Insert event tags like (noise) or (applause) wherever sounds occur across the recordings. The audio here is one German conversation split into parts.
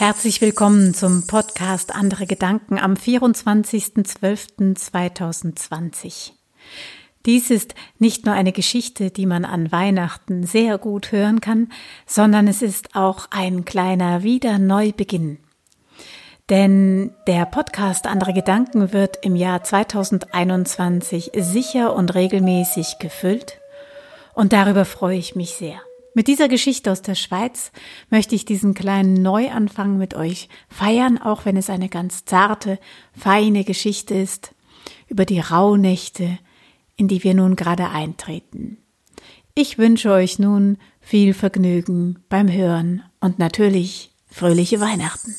Herzlich willkommen zum Podcast Andere Gedanken am 24.12.2020. Dies ist nicht nur eine Geschichte, die man an Weihnachten sehr gut hören kann, sondern es ist auch ein kleiner Wiederneubeginn. Denn der Podcast Andere Gedanken wird im Jahr 2021 sicher und regelmäßig gefüllt und darüber freue ich mich sehr. Mit dieser Geschichte aus der Schweiz möchte ich diesen kleinen Neuanfang mit euch feiern, auch wenn es eine ganz zarte, feine Geschichte ist über die Rauhnächte, in die wir nun gerade eintreten. Ich wünsche euch nun viel Vergnügen beim Hören und natürlich fröhliche Weihnachten.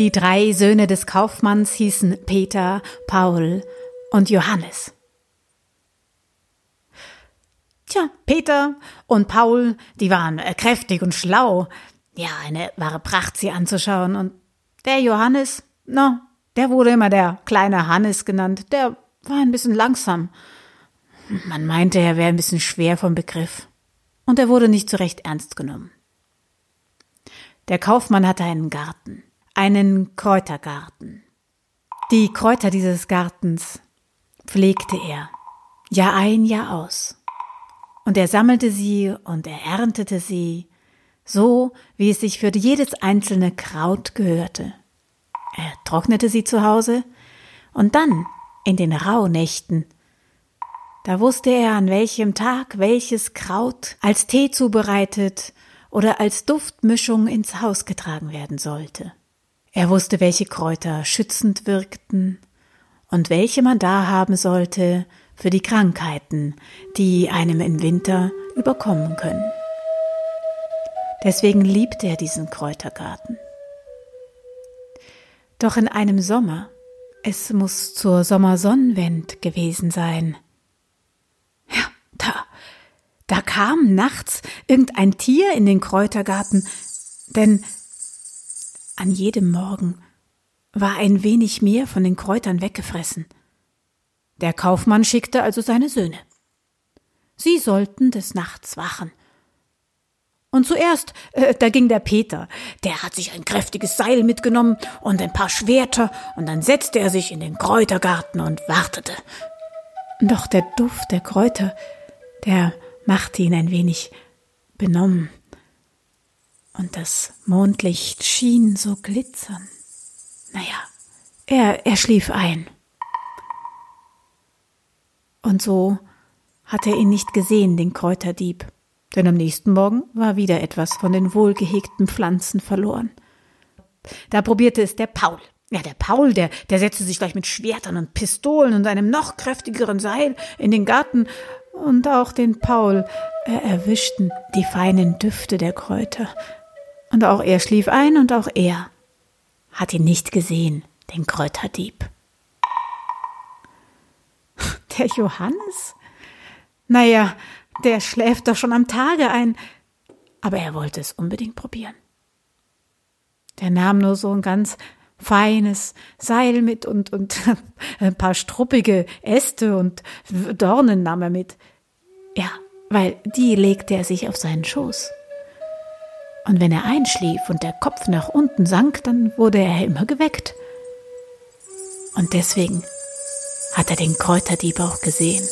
Die drei Söhne des Kaufmanns hießen Peter, Paul und Johannes. Tja, Peter und Paul, die waren kräftig und schlau. Ja, eine wahre Pracht, sie anzuschauen. Und der Johannes, na, der wurde immer der kleine Hannes genannt. Der war ein bisschen langsam. Man meinte, er wäre ein bisschen schwer vom Begriff. Und er wurde nicht so recht ernst genommen. Der Kaufmann hatte einen Garten einen Kräutergarten. Die Kräuter dieses Gartens pflegte er, Jahr ein, Jahr aus. Und er sammelte sie und er erntete sie, so wie es sich für jedes einzelne Kraut gehörte. Er trocknete sie zu Hause und dann, in den Rauhnächten, da wusste er, an welchem Tag welches Kraut als Tee zubereitet oder als Duftmischung ins Haus getragen werden sollte. Er wusste, welche Kräuter schützend wirkten und welche man da haben sollte für die Krankheiten, die einem im Winter überkommen können. Deswegen liebte er diesen Kräutergarten. Doch in einem Sommer, es muss zur Sommersonnenwend gewesen sein. Ja, da, da kam nachts irgendein Tier in den Kräutergarten, denn an jedem Morgen war ein wenig mehr von den Kräutern weggefressen. Der Kaufmann schickte also seine Söhne. Sie sollten des Nachts wachen. Und zuerst, äh, da ging der Peter, der hat sich ein kräftiges Seil mitgenommen und ein paar Schwerter, und dann setzte er sich in den Kräutergarten und wartete. Doch der Duft der Kräuter, der machte ihn ein wenig benommen und das Mondlicht schien so glitzern. Naja, er, er schlief ein. Und so hatte er ihn nicht gesehen, den Kräuterdieb, denn am nächsten Morgen war wieder etwas von den wohlgehegten Pflanzen verloren. Da probierte es der Paul. Ja, der Paul, der, der setzte sich gleich mit Schwertern und Pistolen und einem noch kräftigeren Seil in den Garten, und auch den Paul äh, erwischten die feinen Düfte der Kräuter, und auch er schlief ein und auch er hat ihn nicht gesehen, den Kräuterdieb. (laughs) Der Johannes? Naja, der schläft doch schon am Tage ein, aber er wollte es unbedingt probieren. Der nahm nur so ein ganz feines Seil mit und, und (laughs) ein paar struppige Äste und Dornen nahm er mit. Ja, weil die legte er sich auf seinen Schoß. Und wenn er einschlief und der Kopf nach unten sank, dann wurde er immer geweckt. Und deswegen hat er den Kräuterdieb auch gesehen.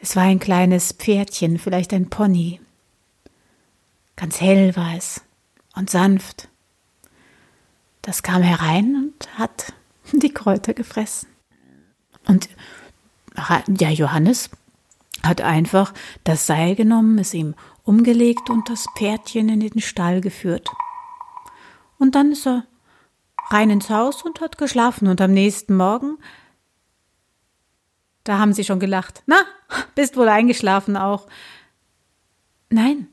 Es war ein kleines Pferdchen, vielleicht ein Pony. Ganz hell war es und sanft. Das kam herein und hat (laughs) die Kräuter gefressen. Und ja, Johannes hat einfach das Seil genommen, es ihm umgelegt und das Pferdchen in den Stall geführt. Und dann ist er rein ins Haus und hat geschlafen und am nächsten Morgen da haben sie schon gelacht. Na, bist wohl eingeschlafen auch. Nein,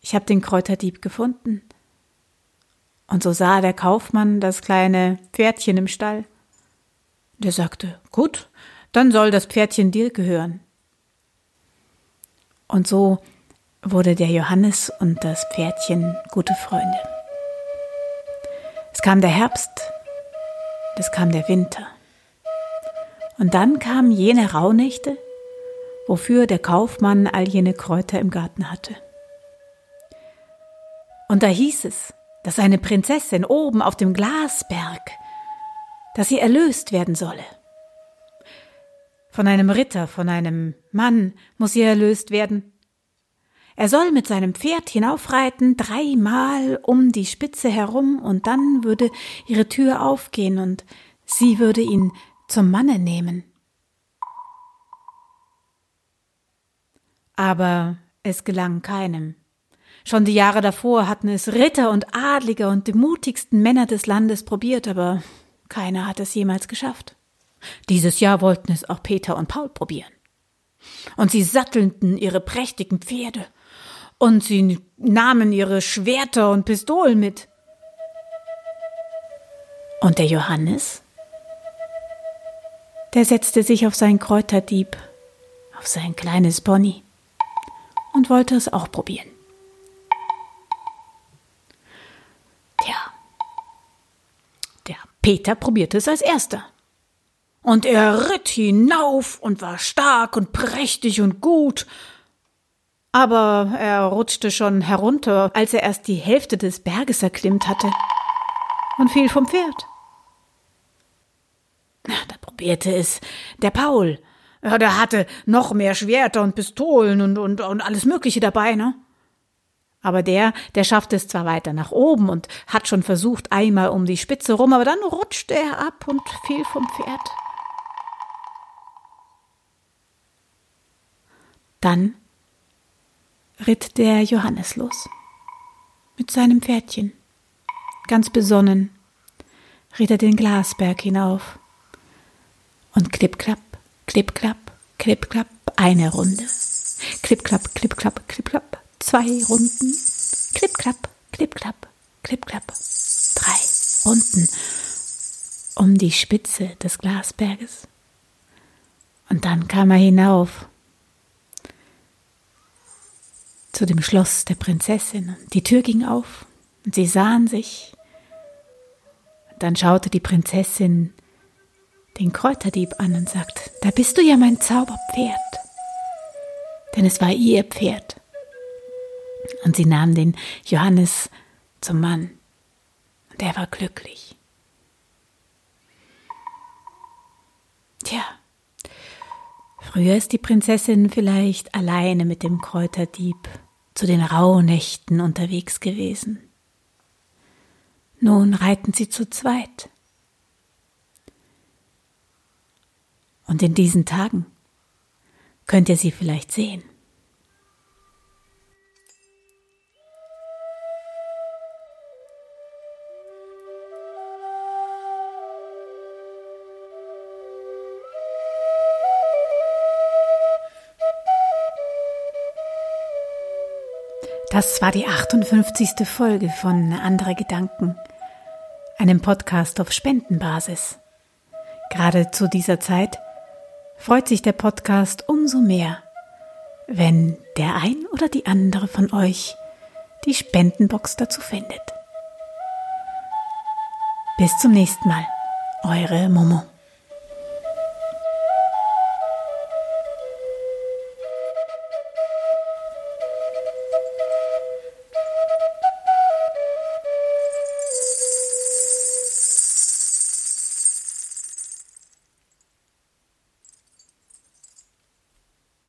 ich habe den Kräuterdieb gefunden. Und so sah der Kaufmann das kleine Pferdchen im Stall. Der sagte, gut, dann soll das Pferdchen dir gehören. Und so wurde der Johannes und das Pferdchen gute Freunde. Es kam der Herbst, es kam der Winter. Und dann kamen jene Rauhnächte, wofür der Kaufmann all jene Kräuter im Garten hatte. Und da hieß es, dass eine Prinzessin oben auf dem Glasberg, dass sie erlöst werden solle. Von einem Ritter, von einem Mann muss sie erlöst werden. Er soll mit seinem Pferd hinaufreiten, dreimal um die Spitze herum, und dann würde ihre Tür aufgehen, und sie würde ihn zum Manne nehmen. Aber es gelang keinem. Schon die Jahre davor hatten es Ritter und Adlige und die mutigsten Männer des Landes probiert, aber keiner hat es jemals geschafft. Dieses Jahr wollten es auch Peter und Paul probieren. Und sie sattelten ihre prächtigen Pferde, und sie nahmen ihre Schwerter und Pistolen mit. Und der Johannes? Der setzte sich auf seinen Kräuterdieb, auf sein kleines Pony und wollte es auch probieren. Tja, der Peter probierte es als erster. Und er ritt hinauf und war stark und prächtig und gut. Aber er rutschte schon herunter, als er erst die Hälfte des Berges erklimmt hatte und fiel vom Pferd. Da probierte es der Paul, ja, der hatte noch mehr Schwerter und Pistolen und, und, und alles Mögliche dabei, ne? Aber der, der schaffte es zwar weiter nach oben und hat schon versucht, einmal um die Spitze rum, aber dann rutschte er ab und fiel vom Pferd. Dann ritt der Johannes los. Mit seinem Pferdchen. Ganz besonnen ritt er den Glasberg hinauf. Und klipp, klapp, Klipp, klapp, klipp, klapp, eine Runde. Klipp, klapp, klipp, klapp, klipp, klapp, zwei Runden. Klipp, klapp, klipp, klapp, klipp, klapp, drei Runden um die Spitze des Glasberges. Und dann kam er hinauf zu dem Schloss der Prinzessin. Die Tür ging auf und sie sahen sich. Dann schaute die Prinzessin den Kräuterdieb an und sagt, da bist du ja mein Zauberpferd. Denn es war ihr Pferd. Und sie nahm den Johannes zum Mann. Und er war glücklich. Tja, früher ist die Prinzessin vielleicht alleine mit dem Kräuterdieb zu den Rauhnächten unterwegs gewesen. Nun reiten sie zu zweit. Und in diesen Tagen könnt ihr sie vielleicht sehen. Das war die 58. Folge von Andere Gedanken, einem Podcast auf Spendenbasis. Gerade zu dieser Zeit freut sich der Podcast umso mehr, wenn der ein oder die andere von euch die Spendenbox dazu findet. Bis zum nächsten Mal, eure Momo.